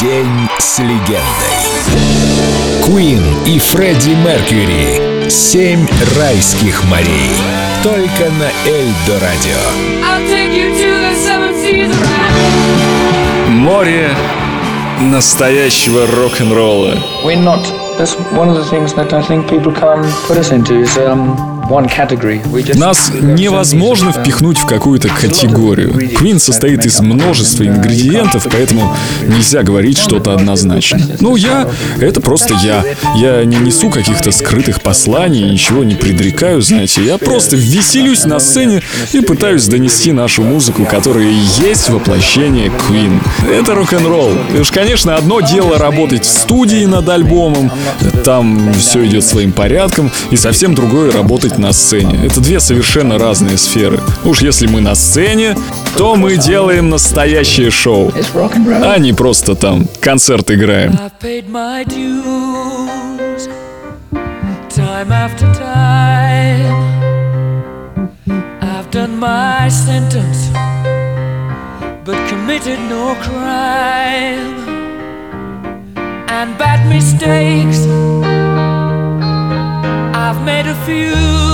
День с легендой. Queen и Фредди Меркьюри. Семь райских морей. Только на Эльдо Радио. Море настоящего рок-н-ролла. We're not. That's one of the things that I think people can't put us into is um, Нас невозможно впихнуть в какую-то категорию. Queen состоит из множества ингредиентов, поэтому нельзя говорить что-то однозначно. Ну, я — это просто я. Я не несу каких-то скрытых посланий, ничего не предрекаю, знаете. Я просто веселюсь на сцене и пытаюсь донести нашу музыку, которая и есть воплощение Queen. Это рок-н-ролл. И уж, конечно, одно дело работать в студии над альбомом, там все идет своим порядком, и совсем другое работать на сцене. Это две совершенно разные сферы. Уж если мы на сцене, то мы делаем настоящее шоу, а не просто там концерт играем. Time after time. I've done my sentence, but committed no crime. And bad mistakes, I've made a few.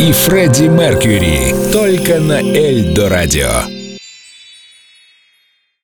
и Фредди Меркьюри. Только на Эльдо Радио.